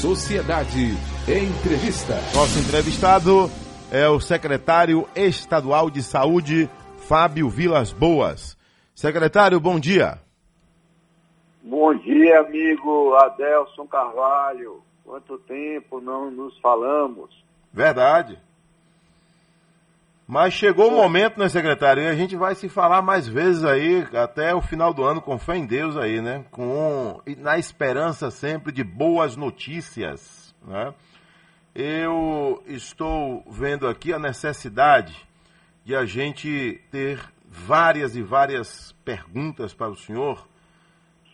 Sociedade Entrevista. Nosso entrevistado é o secretário estadual de saúde, Fábio Vilas Boas. Secretário, bom dia. Bom dia, amigo Adelson Carvalho. Quanto tempo não nos falamos? Verdade. Mas chegou o momento, né, secretário? E a gente vai se falar mais vezes aí, até o final do ano, com fé em Deus aí, né? Com, na esperança sempre de boas notícias, né? Eu estou vendo aqui a necessidade de a gente ter várias e várias perguntas para o senhor,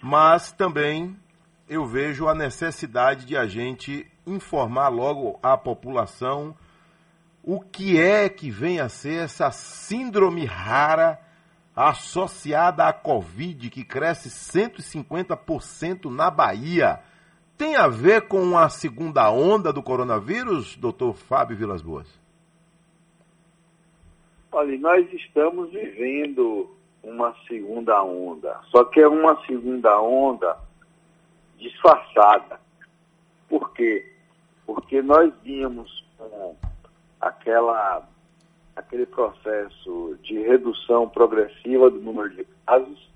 mas também eu vejo a necessidade de a gente informar logo a população o que é que vem a ser essa síndrome rara associada à Covid, que cresce 150% na Bahia. Tem a ver com a segunda onda do coronavírus, doutor Fábio Vilas Boas? Olha, nós estamos vivendo uma segunda onda, só que é uma segunda onda disfarçada. Por quê? Porque nós vínhamos com aquela, aquele processo de redução progressiva do número de casos,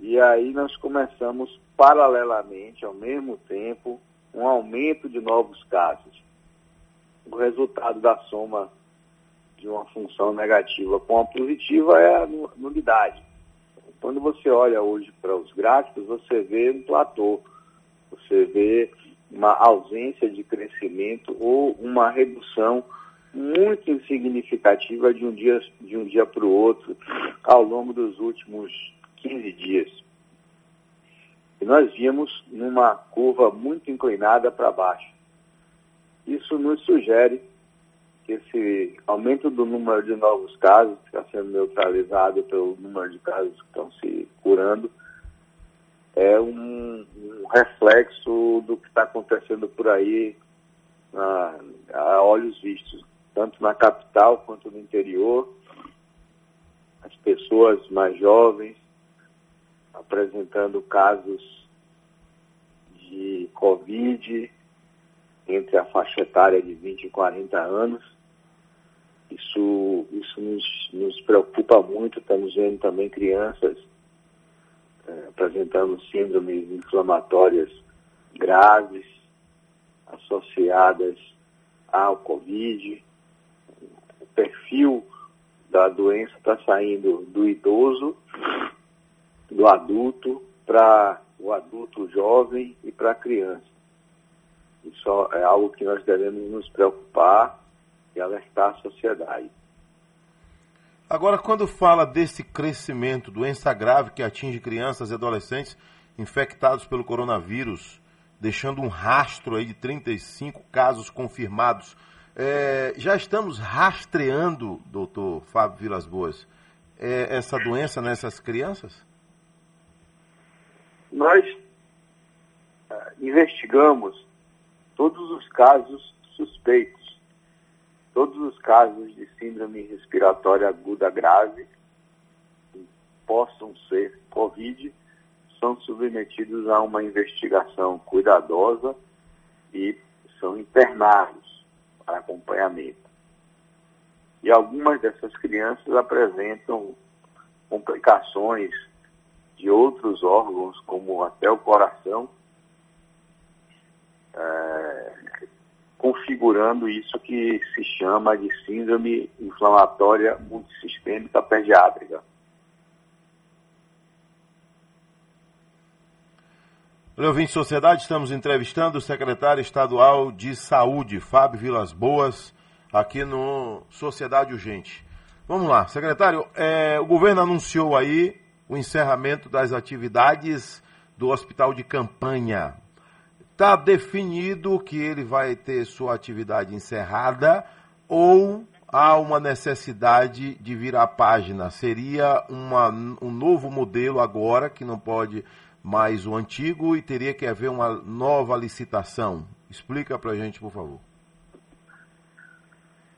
e aí nós começamos paralelamente, ao mesmo tempo, um aumento de novos casos. O resultado da soma de uma função negativa com a positiva é a nulidade. Quando você olha hoje para os gráficos, você vê um platô, você vê uma ausência de crescimento ou uma redução muito insignificativa de um dia, de um dia para o outro ao longo dos últimos 15 dias. E nós vimos numa curva muito inclinada para baixo. Isso nos sugere que esse aumento do número de novos casos, que está sendo neutralizado pelo número de casos que estão se curando, é um, um reflexo do que está acontecendo por aí na, a olhos vistos, tanto na capital quanto no interior. As pessoas mais jovens apresentando casos de Covid entre a faixa etária de 20 e 40 anos. Isso, isso nos, nos preocupa muito. Estamos vendo também crianças apresentando síndromes inflamatórias graves associadas ao Covid. O perfil da doença está saindo do idoso, do adulto, para o adulto jovem e para a criança. Isso é algo que nós devemos nos preocupar e alertar a sociedade. Agora, quando fala desse crescimento, doença grave que atinge crianças e adolescentes infectados pelo coronavírus, deixando um rastro aí de 35 casos confirmados, é, já estamos rastreando, doutor Fábio Vilas Boas, é, essa doença nessas crianças? Nós uh, investigamos todos os casos suspeitos, todos os casos de síndrome respiratória aguda grave que possam ser Covid são submetidos a uma investigação cuidadosa e são internados para acompanhamento. E algumas dessas crianças apresentam complicações de outros órgãos, como até o coração, é, configurando isso que se chama de síndrome inflamatória multissistêmica pediátrica. Ouvinte Sociedade, estamos entrevistando o secretário estadual de Saúde, Fábio Vilas Boas, aqui no Sociedade Urgente. Vamos lá, secretário, é, o governo anunciou aí o encerramento das atividades do hospital de campanha. Está definido que ele vai ter sua atividade encerrada ou há uma necessidade de virar página? Seria uma, um novo modelo agora, que não pode mais o antigo, e teria que haver uma nova licitação? Explica para a gente, por favor.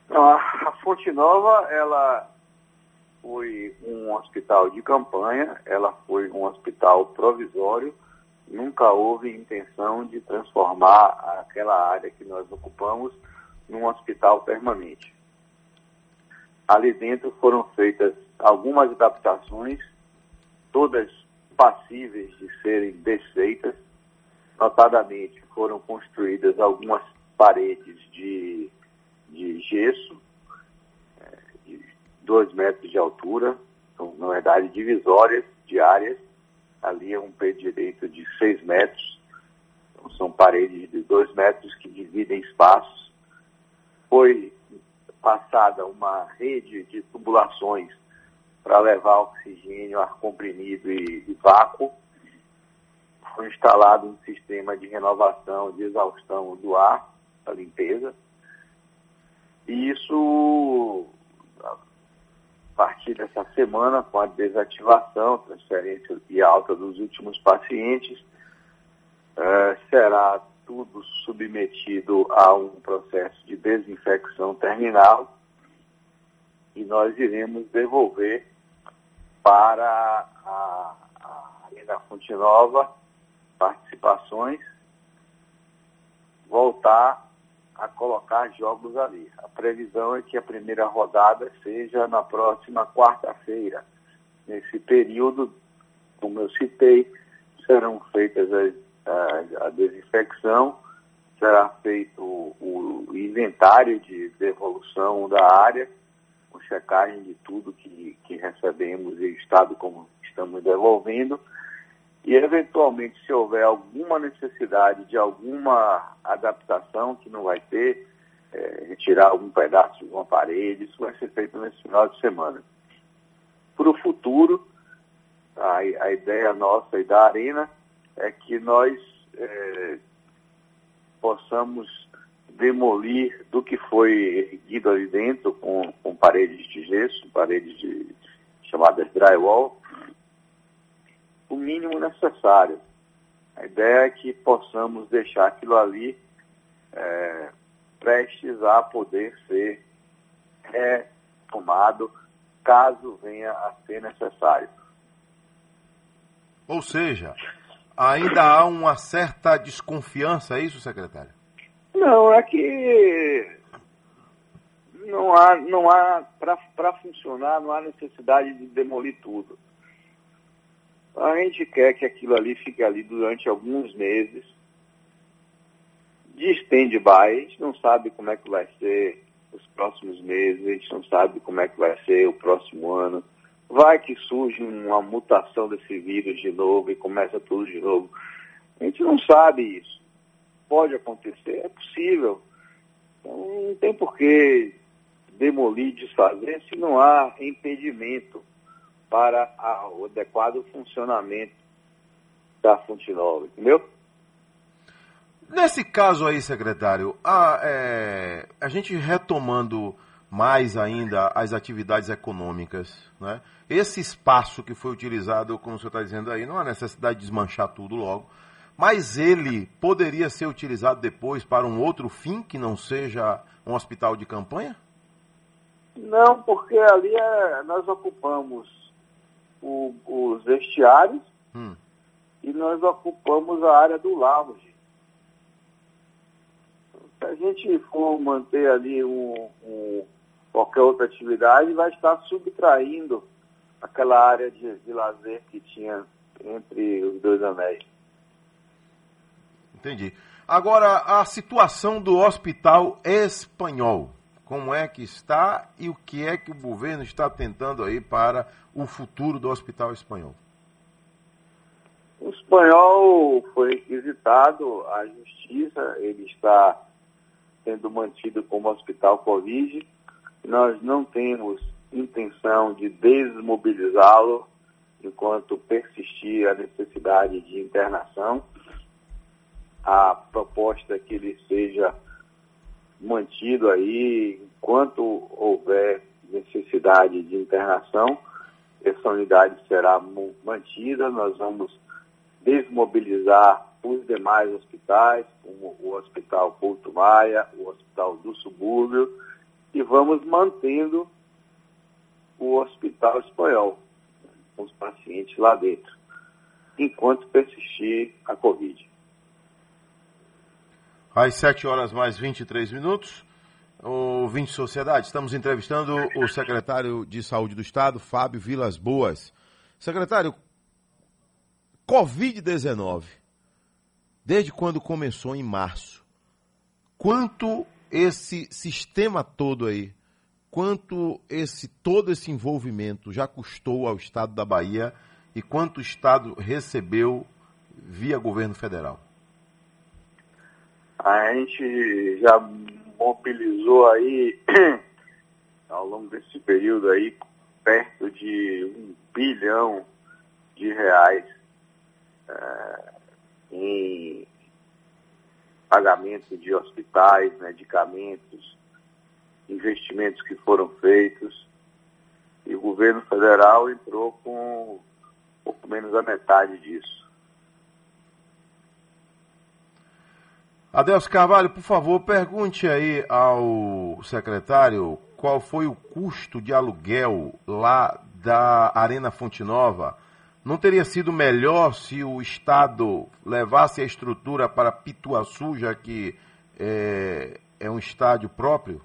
A Fonte Nova, ela foi um hospital de campanha, ela foi um hospital provisório nunca houve intenção de transformar aquela área que nós ocupamos num hospital permanente. Ali dentro foram feitas algumas adaptações, todas passíveis de serem desfeitas. Notadamente, foram construídas algumas paredes de, de gesso, é, de dois metros de altura, então, na verdade, divisórias de áreas. Ali é um pé direito de seis metros, então, são paredes de dois metros que dividem espaços. Foi passada uma rede de tubulações para levar oxigênio, ar comprimido e, e vácuo. Foi instalado um sistema de renovação, de exaustão do ar, a limpeza. E isso, partir dessa semana, com a desativação, transferência e alta dos últimos pacientes, eh, será tudo submetido a um processo de desinfecção terminal e nós iremos devolver para a, a Arena Fonte Nova participações, voltar a colocar jogos ali. A previsão é que a primeira rodada seja na próxima quarta-feira. Nesse período, como eu citei, serão feitas as, a, a desinfecção, será feito o, o inventário de devolução da área, com checagem de tudo que, que recebemos e o estado como estamos devolvendo. E, eventualmente, se houver alguma necessidade de alguma adaptação que não vai ter, é, retirar algum pedaço de uma parede, isso vai ser feito nesse final de semana. Para o futuro, a, a, ideia nossa e da Arena é que nós é, possamos demolir do que foi erguido ali dentro com, com paredes de gesso, paredes de, chamadas drywall, o mínimo necessário. A ideia é que possamos deixar aquilo ali é, prestes a poder ser retomado caso venha a ser necessário. Ou seja, ainda há uma certa desconfiança, é isso, secretário? Não, é que não há, não há para funcionar, não há necessidade de demolir tudo. A gente quer que aquilo ali fique ali durante alguns meses de stand-by. A gente não sabe como é que vai ser os próximos meses, a gente não sabe como é que vai ser o próximo ano. Vai que surge uma mutação desse vírus de novo e começa tudo de novo. A gente não sabe isso. Pode acontecer, é possível. Então, não tem por que demolir, desfazer, se não há impedimento para o adequado funcionamento da fonte nova, entendeu? Nesse caso aí, secretário, a, é, a gente retomando mais ainda as atividades econômicas, né? esse espaço que foi utilizado, como o senhor está dizendo aí, não há necessidade de desmanchar tudo logo, mas ele poderia ser utilizado depois para um outro fim que não seja um hospital de campanha? Não, porque ali é, nós ocupamos o, os vestiários hum. e nós ocupamos a área do lounge. Se a gente for manter ali um, um, qualquer outra atividade, vai estar subtraindo aquela área de, de lazer que tinha entre os dois anéis. Entendi. Agora, a situação do hospital espanhol como é que está e o que é que o governo está tentando aí para o futuro do Hospital Espanhol? O espanhol foi requisitado à justiça, ele está sendo mantido como hospital Covid. Nós não temos intenção de desmobilizá-lo enquanto persistir a necessidade de internação. A proposta é que ele seja mantido aí enquanto houver necessidade de internação. Essa unidade será mantida, nós vamos desmobilizar os demais hospitais, como o Hospital Porto Maia, o Hospital do Subúrbio, e vamos mantendo o Hospital Espanhol, com os pacientes lá dentro. enquanto persistir a Covid. Às 7 horas mais 23 minutos, o 20 Sociedade, estamos entrevistando o secretário de Saúde do Estado, Fábio Vilas Boas. Secretário, Covid-19, desde quando começou em março, quanto esse sistema todo aí, quanto esse todo esse envolvimento já custou ao Estado da Bahia e quanto o Estado recebeu via governo federal? A gente já mobilizou aí, ao longo desse período aí, perto de um bilhão de reais é, em pagamento de hospitais, medicamentos, investimentos que foram feitos. E o governo federal entrou com pouco menos da metade disso. Adelso Carvalho, por favor, pergunte aí ao secretário qual foi o custo de aluguel lá da Arena Fonte Nova. Não teria sido melhor se o Estado levasse a estrutura para Pituaçu, já que é, é um estádio próprio?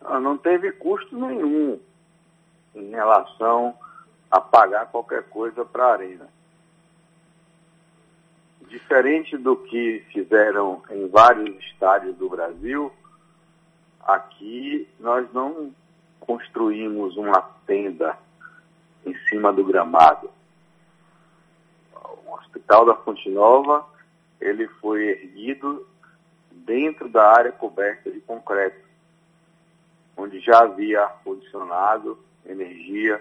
Ah, não teve custo nenhum em relação a pagar qualquer coisa para a Arena diferente do que fizeram em vários estádios do Brasil, aqui nós não construímos uma tenda em cima do gramado. O Hospital da Fonte Nova, ele foi erguido dentro da área coberta de concreto, onde já havia ar-condicionado, energia,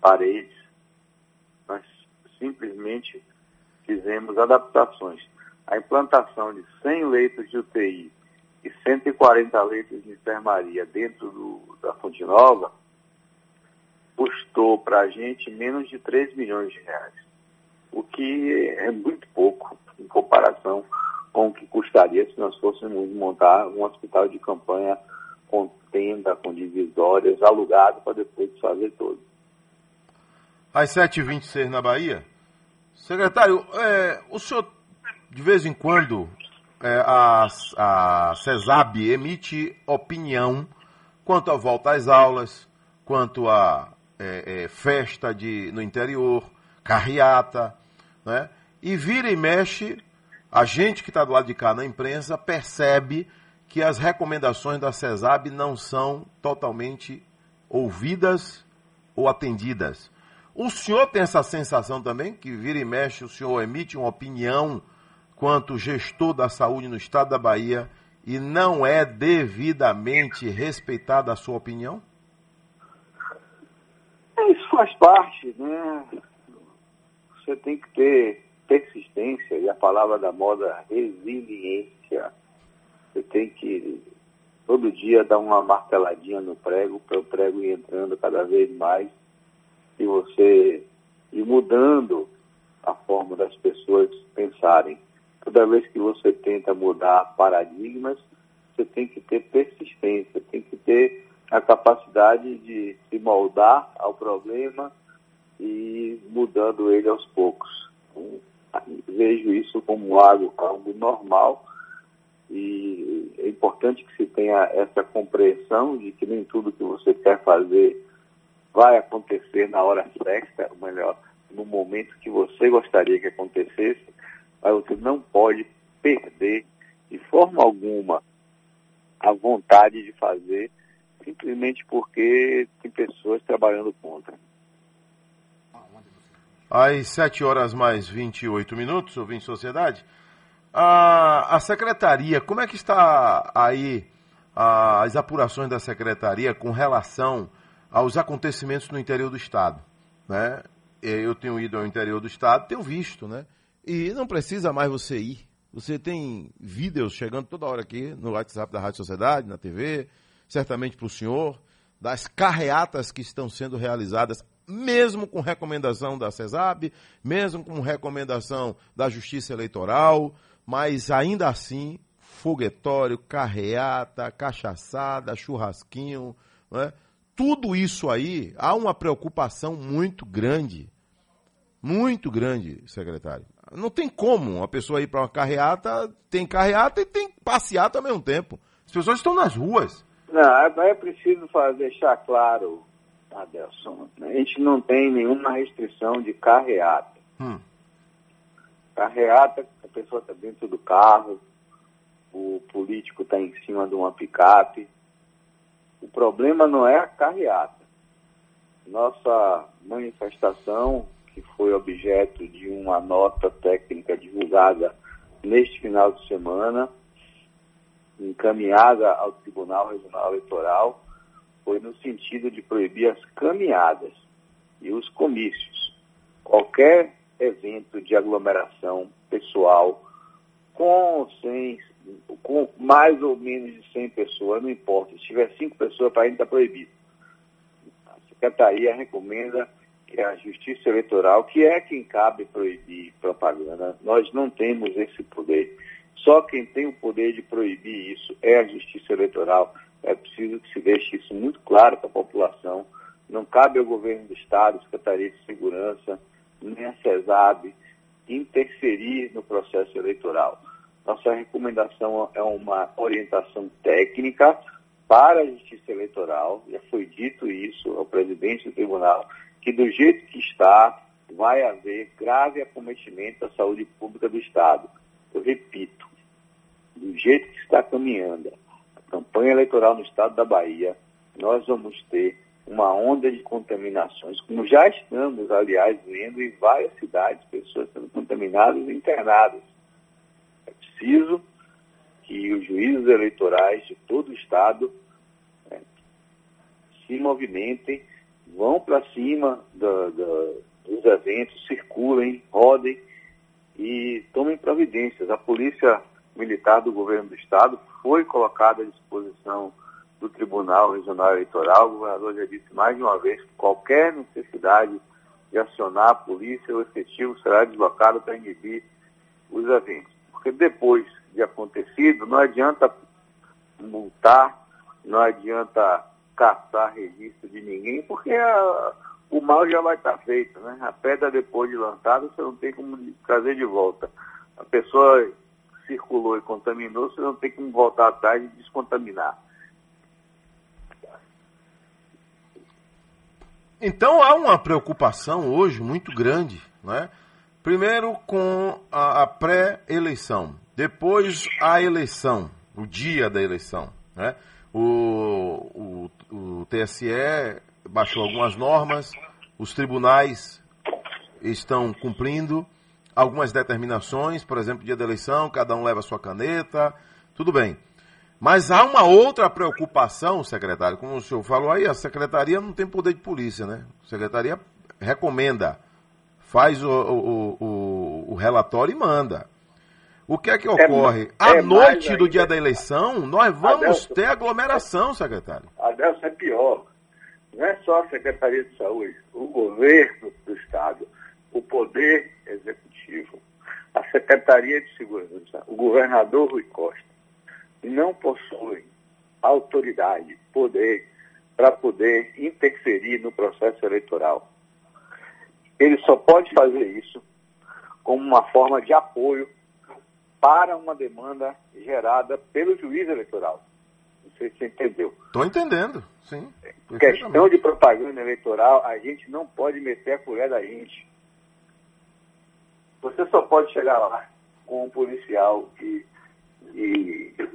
paredes. Nós simplesmente fizemos adaptações. A implantação de 100 leitos de UTI e 140 leitos de enfermaria dentro do, da Fonte Nova custou para a gente menos de 3 milhões de reais, o que é muito pouco em comparação com o que custaria se nós fôssemos montar um hospital de campanha com tenda, com divisórias, alugado para depois fazer todo. Às 7h26 na Bahia, Secretário, é, o senhor, de vez em quando, é, a, a CESAB emite opinião quanto à volta às aulas, quanto à é, é, festa de, no interior, carreata, né? E vira e mexe, a gente que está do lado de cá na imprensa percebe que as recomendações da CESAB não são totalmente ouvidas ou atendidas. O senhor tem essa sensação também, que vira e mexe, o senhor emite uma opinião quanto gestor da saúde no estado da Bahia e não é devidamente respeitada a sua opinião? É, isso faz parte, né? Você tem que ter persistência, e a palavra da moda resiliência. Você tem que todo dia dar uma marteladinha no prego, para o prego ir entrando cada vez mais e você ir mudando a forma das pessoas pensarem. Toda vez que você tenta mudar paradigmas, você tem que ter persistência, tem que ter a capacidade de se moldar ao problema e mudando ele aos poucos. Então, vejo isso como algo, algo normal e é importante que se tenha essa compreensão de que nem tudo que você quer fazer vai acontecer na hora certa, ou melhor, no momento que você gostaria que acontecesse, mas você não pode perder de forma alguma a vontade de fazer, simplesmente porque tem pessoas trabalhando contra. Às 7 horas mais 28 minutos, ouvinte Sociedade, a, a secretaria, como é que está aí as apurações da secretaria com relação aos acontecimentos no interior do Estado. Né? Eu tenho ido ao interior do Estado, tenho visto, né? E não precisa mais você ir. Você tem vídeos chegando toda hora aqui no WhatsApp da Rádio Sociedade, na TV, certamente para o senhor, das carreatas que estão sendo realizadas, mesmo com recomendação da CESAB, mesmo com recomendação da Justiça Eleitoral, mas ainda assim, foguetório, carreata, cachaçada, churrasquinho, né? Tudo isso aí, há uma preocupação muito grande Muito grande, secretário. Não tem como uma pessoa ir para uma carreata, tem carreata e tem passeata ao mesmo tempo. As pessoas estão nas ruas. Não, é, é preciso fazer, deixar claro, Adelson, a gente não tem nenhuma restrição de carreata. Hum. Carreata, a pessoa está dentro do carro, o político está em cima de uma picape. O problema não é a carreata. Nossa manifestação, que foi objeto de uma nota técnica divulgada neste final de semana, encaminhada ao Tribunal Regional Eleitoral, foi no sentido de proibir as caminhadas e os comícios. Qualquer evento de aglomeração pessoal com 100, com mais ou menos de 100 pessoas, não importa. Se tiver 5 pessoas, para ele está proibido. A Secretaria recomenda que a Justiça Eleitoral, que é quem cabe proibir propaganda, nós não temos esse poder. Só quem tem o poder de proibir isso é a Justiça Eleitoral. É preciso que se deixe isso muito claro para a população. Não cabe ao governo do Estado, Secretaria de Segurança, nem a CESAB interferir no processo eleitoral. Nossa recomendação é uma orientação técnica para a Justiça Eleitoral, já foi dito isso ao presidente do tribunal, que do jeito que está, vai haver grave acometimento da saúde pública do Estado. Eu repito, do jeito que está caminhando a campanha eleitoral no Estado da Bahia, nós vamos ter uma onda de contaminações, como já estamos, aliás, vendo em várias cidades, pessoas sendo contaminadas e internadas. Preciso que os juízes eleitorais de todo o Estado né, se movimentem, vão para cima do, do, dos eventos, circulem, rodem e tomem providências. A Polícia Militar do Governo do Estado foi colocada à disposição do Tribunal Regional Eleitoral. O governador já disse mais de uma vez que qualquer necessidade de acionar a polícia, o efetivo será deslocado para inibir os eventos. Porque depois de acontecido, não adianta multar, não adianta caçar registro de ninguém, porque a, o mal já vai estar feito. Né? A pedra depois de lançada, você não tem como trazer de volta. A pessoa circulou e contaminou, você não tem como voltar atrás e descontaminar. Então há uma preocupação hoje muito grande, né? Primeiro com a pré-eleição, depois a eleição, o dia da eleição, né? O, o, o TSE baixou algumas normas, os tribunais estão cumprindo algumas determinações, por exemplo, dia da eleição, cada um leva sua caneta, tudo bem. Mas há uma outra preocupação, secretário, como o senhor falou aí, a secretaria não tem poder de polícia, né? A secretaria recomenda, faz o, o, o, o relatório e manda. O que é que é ocorre? É, à é noite do dia da eleição, nós vamos Adelson, ter aglomeração, secretário. Adelson, é pior. Não é só a Secretaria de Saúde, o governo do Estado, o Poder Executivo, a Secretaria de Segurança, o governador Rui Costa não possuem autoridade, poder para poder interferir no processo eleitoral. Ele só pode fazer isso como uma forma de apoio para uma demanda gerada pelo juiz eleitoral. Não sei se você entendeu. Estou entendendo, sim. Questão de propaganda eleitoral, a gente não pode meter a colher da gente. Você só pode chegar lá com um policial e, e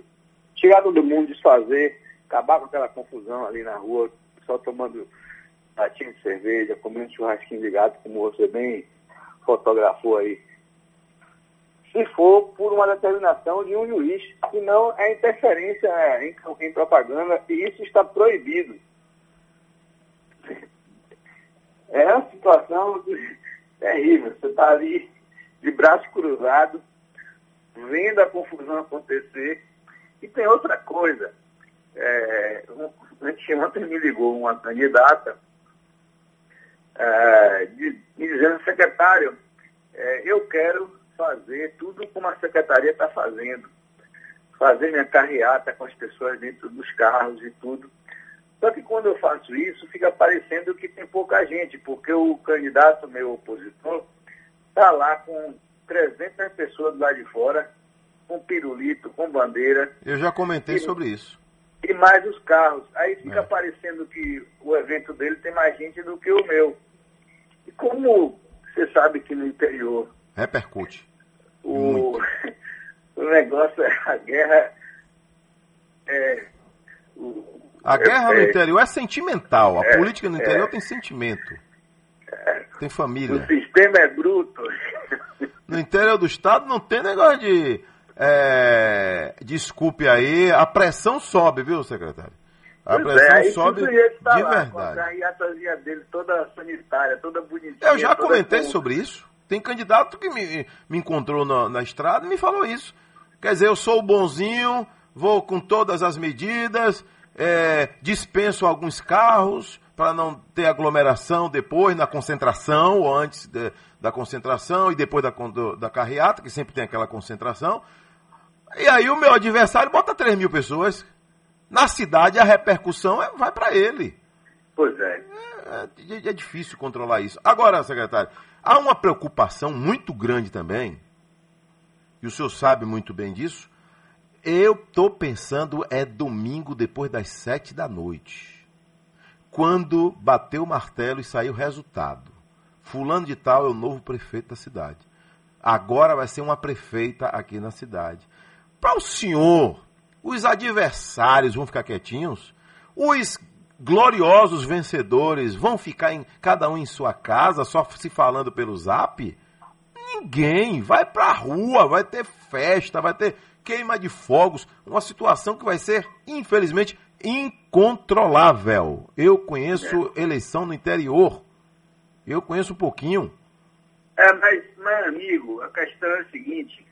tirar todo mundo, desfazer, acabar com aquela confusão ali na rua, só tomando latinha de cerveja, comendo churrasquinho de gato, como você bem fotografou aí. Se for por uma determinação de um juiz, senão é interferência em, em propaganda e isso está proibido. É uma situação terrível. Você está ali de braço cruzado, vendo a confusão acontecer e tem outra coisa. É, ontem me ligou uma candidata é, de, me dizendo, secretário, é, eu quero fazer tudo como a secretaria está fazendo. Fazer minha carreata com as pessoas dentro dos carros e tudo. Só que quando eu faço isso, fica parecendo que tem pouca gente, porque o candidato meu opositor está lá com 300 pessoas do lado de fora, com pirulito, com bandeira. Eu já comentei e, sobre isso. E mais os carros. Aí fica é. parecendo que o evento dele tem mais gente do que o meu. E como você sabe que no interior. Repercute. O, o negócio é a guerra. É, o, a guerra é, no interior é sentimental. A é, política no interior é. tem sentimento. É. Tem família. O sistema é bruto. No interior do estado não tem negócio de. É, desculpe aí, a pressão sobe, viu, secretário? A pois pressão é, sobe tá de lá, verdade. a dele toda sanitária, toda bonitinha. Eu já comentei sobre isso. Tem candidato que me, me encontrou na, na estrada e me falou isso. Quer dizer, eu sou o bonzinho, vou com todas as medidas, é, dispenso alguns carros para não ter aglomeração depois na concentração ou antes de, da concentração e depois da, do, da carreata, que sempre tem aquela concentração. E aí o meu adversário bota 3 mil pessoas. Na cidade a repercussão é, vai para ele. Pois é. É, é. é difícil controlar isso. Agora, secretário, há uma preocupação muito grande também, e o senhor sabe muito bem disso. Eu estou pensando é domingo depois das sete da noite. Quando bateu o martelo e saiu o resultado. Fulano de tal é o novo prefeito da cidade. Agora vai ser uma prefeita aqui na cidade. Para o senhor, os adversários vão ficar quietinhos? Os gloriosos vencedores vão ficar em cada um em sua casa, só se falando pelo zap? Ninguém. Vai para a rua, vai ter festa, vai ter queima de fogos, uma situação que vai ser, infelizmente, incontrolável. Eu conheço eleição no interior. Eu conheço um pouquinho. É, mas, meu amigo, a questão é a seguinte: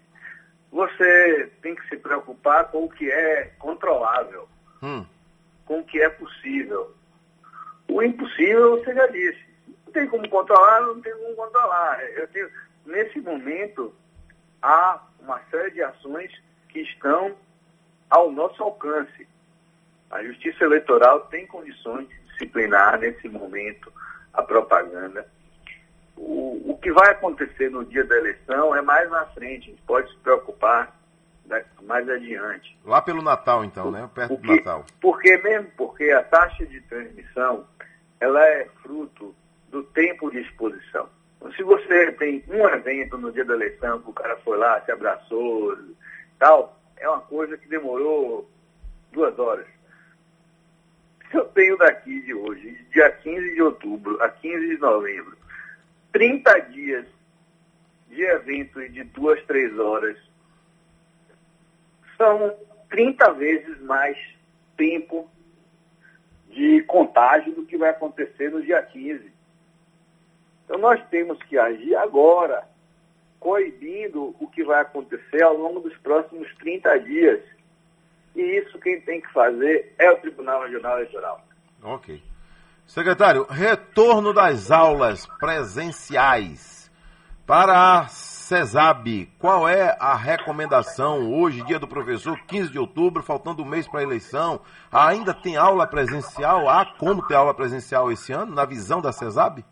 você tem que se preocupar com o que é controlável, hum. Com o que é possível. O impossível você já disse. Não tem como controlar, não tem como controlar. Eu tenho, nesse momento, há uma série de ações que estão ao nosso alcance. A Justiça Eleitoral tem condições de disciplinar nesse momento a propaganda o, o que vai acontecer no dia da eleição é mais na frente, a gente pode se preocupar mais adiante. Lá pelo Natal, então, né? Perto porque, do Natal. Porque mesmo porque a taxa de transmissão ela é fruto do tempo de exposição. Então, se você tem um evento no dia da eleição, que o cara foi lá, se abraçou, tal, é uma coisa que demorou duas horas. Se eu tenho daqui de hoje, dia 15 de outubro a 15 de novembro, 30 dias de eventos de duas, três horas são 30 vezes mais tempo de contágio do que vai acontecer no dia 15. Então nós temos que agir agora, coibindo o que vai acontecer ao longo dos próximos 30 dias. E isso quem tem que fazer é o Tribunal Regional Eleitoral. Ok. Secretário, retorno das aulas presenciais para a CESAB. Qual é a recomendação hoje, dia do professor, 15 de outubro, faltando um mês para a eleição? Ainda tem aula presencial? Há como ter aula presencial esse ano, na visão da CESAB?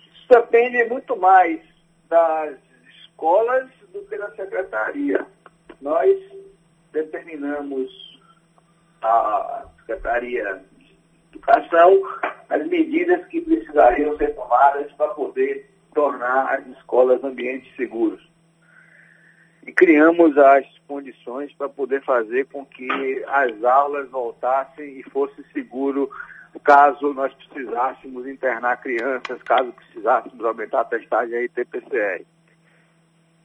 Isso depende muito mais das escolas do que da secretaria. Nós determinamos a Secretaria educação as medidas que precisariam ser tomadas para poder tornar as escolas ambientes seguros. E criamos as condições para poder fazer com que as aulas voltassem e fosse seguro caso nós precisássemos internar crianças, caso precisássemos aumentar a testagem aí TPCR.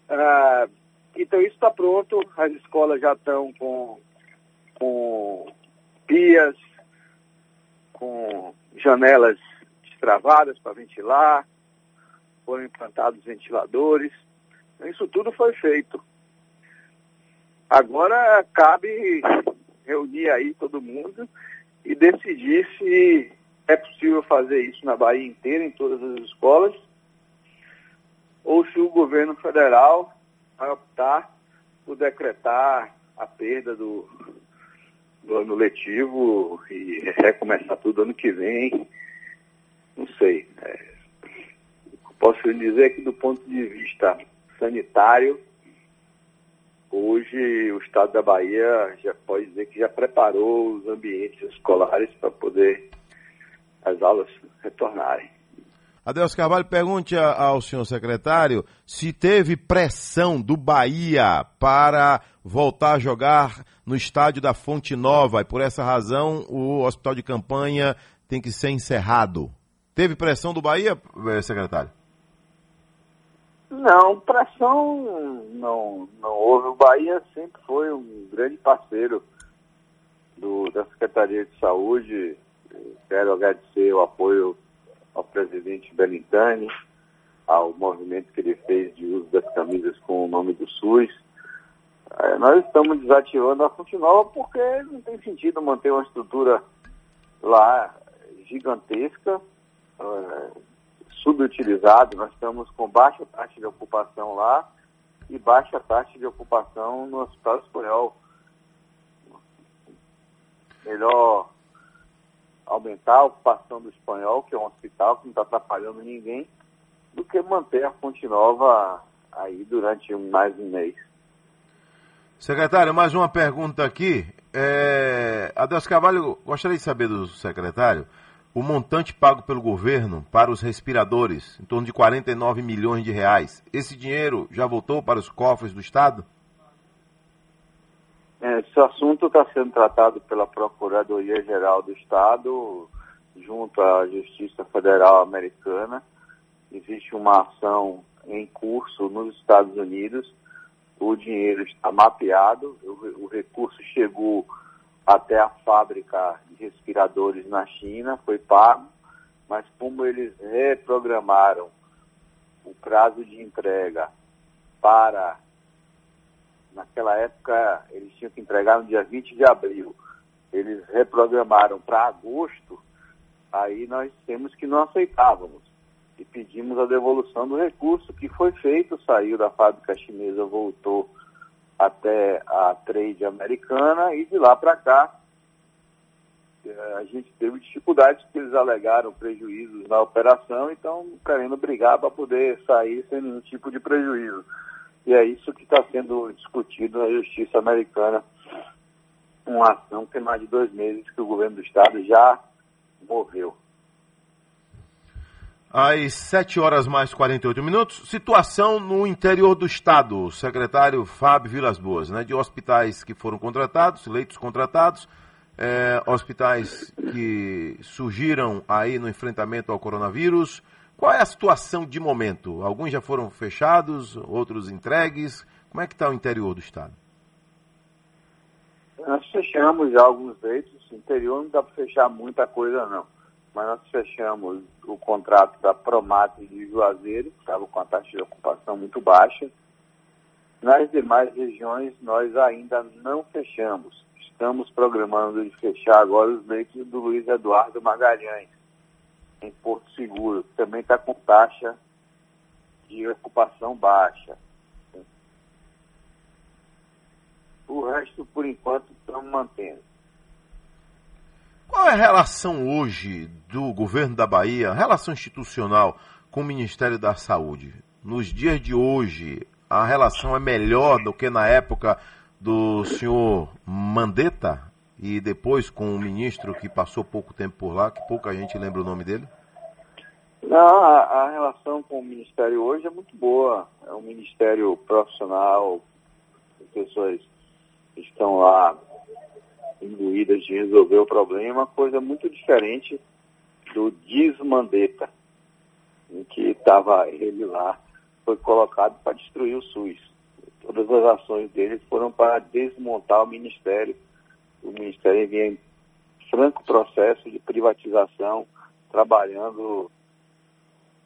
Ah, então isso está pronto, as escolas já estão com, com pias, com janelas destravadas para ventilar, foram implantados ventiladores. Então, isso tudo foi feito. Agora cabe reunir aí todo mundo e decidir se é possível fazer isso na Bahia inteira, em todas as escolas, ou se o governo federal vai optar por decretar a perda do, do ano letivo e recomeçar tudo ano que vem, não sei. É, posso dizer que do ponto de vista sanitário, hoje o estado da Bahia já pode dizer que já preparou os ambientes escolares para poder as aulas retornarem. Adeus Carvalho, pergunte ao senhor secretário se teve pressão do Bahia para voltar a jogar no estádio da Fonte Nova e por essa razão o hospital de campanha tem que ser encerrado. Teve pressão do Bahia, eh, secretário? Não, pressão não, não houve. O Bahia sempre foi um grande parceiro do, da Secretaria de Saúde. Quero agradecer o apoio ao presidente Belintani, ao movimento que ele fez de uso das camisas com o nome do SUS. É, nós estamos desativando a Fonte Nova porque não tem sentido manter uma estrutura lá gigantesca, é, subutilizada. Nós estamos com baixa taxa de ocupação lá e baixa taxa de ocupação no Hospital Espanhol. Melhor aumentar a ocupação do espanhol, que é um hospital que não está atrapalhando ninguém, do que manter a Fonte Nova aí durante mais um mês. Secretário, mais uma pergunta aqui. É... Adeus Carvalho, gostaria de saber do secretário o montante pago pelo governo para os respiradores, em torno de 49 milhões de reais. Esse dinheiro já voltou para os cofres do Estado? Esse assunto está sendo tratado pela Procuradoria-Geral do Estado, junto à Justiça Federal Americana. Existe uma ação em curso nos Estados Unidos. O dinheiro está mapeado, o, o recurso chegou até a fábrica de respiradores na China, foi pago, mas como eles reprogramaram o prazo de entrega para naquela época eles tinham que entregar no dia 20 de abril. Eles reprogramaram para agosto, aí nós temos que não aceitávamos. E pedimos a devolução do recurso que foi feito, saiu da fábrica chinesa, voltou até a trade americana e de lá para cá eh, a gente teve dificuldades porque eles alegaram prejuízos na operação e estão querendo brigar para poder sair sem nenhum tipo de prejuízo. E é isso que está sendo discutido na justiça americana. Uma ação que tem mais de dois meses que o governo do estado já moveu. Às 7 horas mais 48 minutos, situação no interior do estado, secretário Fábio Vilas Boas, né, de hospitais que foram contratados, leitos contratados, é, hospitais que surgiram aí no enfrentamento ao coronavírus, qual é a situação de momento? Alguns já foram fechados, outros entregues. Como é que está o interior do estado? Nós fechamos já alguns leitos. Interior não dá para fechar muita coisa não. Mas nós fechamos o contrato da Promate de Juazeiro, que estava com a taxa de ocupação muito baixa. Nas demais regiões nós ainda não fechamos. Estamos programando de fechar agora os leitos do Luiz Eduardo Magalhães em Porto Seguro, que também está com taxa de ocupação baixa. O resto, por enquanto, estamos mantendo. Qual é a relação hoje do governo da Bahia, relação institucional com o Ministério da Saúde? Nos dias de hoje, a relação é melhor do que na época do senhor Mandetta? e depois com o ministro que passou pouco tempo por lá, que pouca gente lembra o nome dele? Não, a, a relação com o Ministério hoje é muito boa. É um ministério profissional, as pessoas estão lá imbuídas de resolver o problema, coisa muito diferente do desmandeta, em que estava ele lá, foi colocado para destruir o SUS. Todas as ações dele foram para desmontar o Ministério o Ministério vinha em franco processo de privatização, trabalhando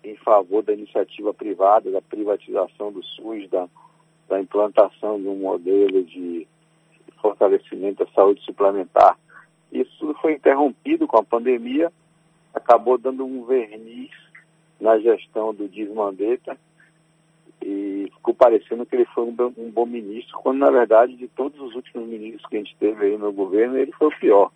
em favor da iniciativa privada, da privatização do SUS, da, da implantação de um modelo de fortalecimento da saúde suplementar. Isso tudo foi interrompido com a pandemia, acabou dando um verniz na gestão do Dias Mandetta e ficou parecendo que ele foi um bom, um bom, ministro, quando na verdade de todos os últimos ministros que a gente teve aí no governo, ele foi o pior.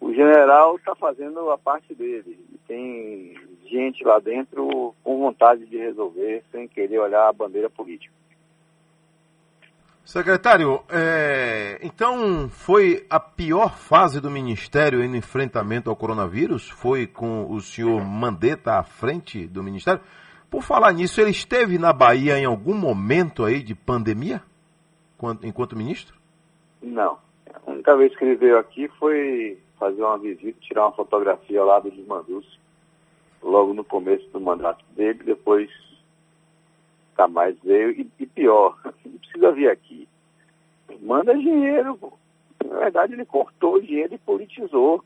O general está fazendo a parte dele. Tem gente lá dentro com vontade de resolver, sem querer olhar a bandeira política. Secretário, é, então foi a pior fase do Ministério no enfrentamento ao coronavírus? Foi com o senhor Mandetta à frente do Ministério? Por falar nisso, ele esteve na Bahia em algum momento aí de pandemia, enquanto ministro? Não. A única vez que ele veio aqui foi fazer uma visita, tirar uma fotografia lá do Desmanduce, logo no começo do mandato dele, depois nunca mais veio. E, e pior, não precisa vir aqui. Manda dinheiro. Na verdade, ele cortou o dinheiro e politizou.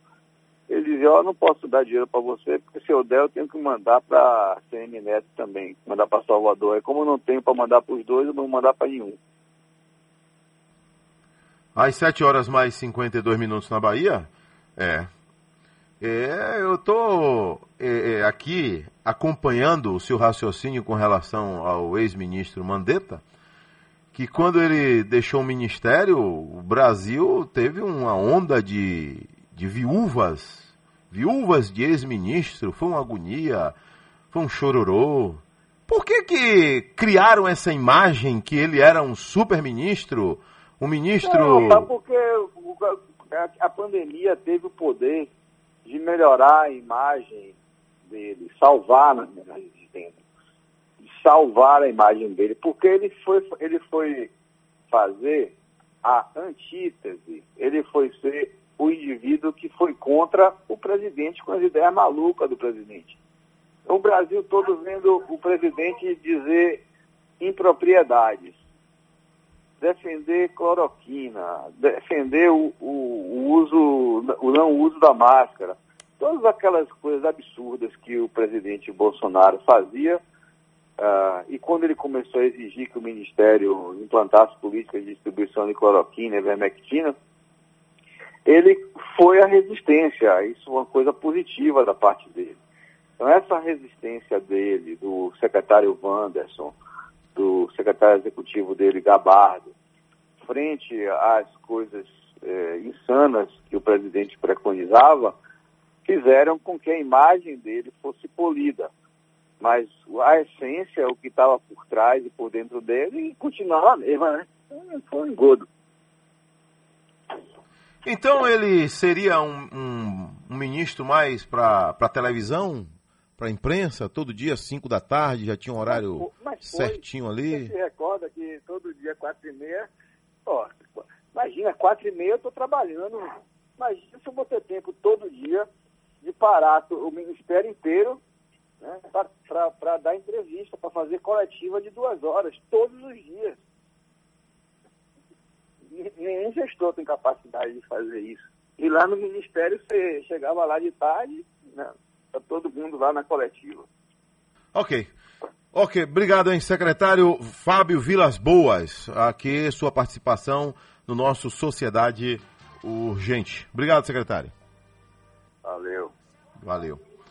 Ele dizia, ó, oh, não posso dar dinheiro para você, porque se eu der, eu tenho que mandar para CM Neto também, mandar para Salvador. E como eu não tenho para mandar para os dois, eu não vou mandar para nenhum. Às 7 horas mais 52 minutos na Bahia? É. É, eu estou é, é, aqui acompanhando o seu raciocínio com relação ao ex-ministro Mandetta, que quando ele deixou o ministério, o Brasil teve uma onda de, de viúvas, viúvas de ex-ministro, foi uma agonia, foi um chororô. Por que que criaram essa imagem que ele era um super-ministro, um ministro... Não, porque a pandemia teve o poder de melhorar a imagem dele, salvar, na verdade, salvar a imagem dele, porque ele foi, ele foi fazer a antítese, ele foi ser o indivíduo que foi contra o presidente com as ideias malucas do presidente. O Brasil todo vendo o presidente dizer impropriedades, defender cloroquina, defender o, o, o, uso, o não uso da máscara, todas aquelas coisas absurdas que o presidente Bolsonaro fazia, uh, e quando ele começou a exigir que o Ministério implantasse políticas de distribuição de cloroquina e vermectina, ele foi à resistência, isso é uma coisa positiva da parte dele. Então essa resistência dele, do secretário Wanderson, do secretário executivo dele, Gabardo, frente às coisas é, insanas que o presidente preconizava, fizeram com que a imagem dele fosse polida. Mas a essência, o que estava por trás e por dentro dele, continuava a mesma, né? Foi um engodo. Então ele seria um, um, um ministro mais para televisão? Para a imprensa, todo dia, 5 da tarde, já tinha um horário mas foi, certinho ali. Você se recorda que todo dia, 4 e meia, ó, imagina, 4 e meia eu estou trabalhando. Imagina se eu vou ter tempo todo dia de parar o ministério inteiro né, para dar entrevista, para fazer coletiva de duas horas, todos os dias. Nenhum gestor tem capacidade de fazer isso. E lá no ministério você chegava lá de tarde, né, Está todo mundo lá na coletiva. Ok. Ok, obrigado, hein, secretário Fábio Vilas Boas. Aqui sua participação no nosso Sociedade Urgente. Obrigado, secretário. Valeu. Valeu.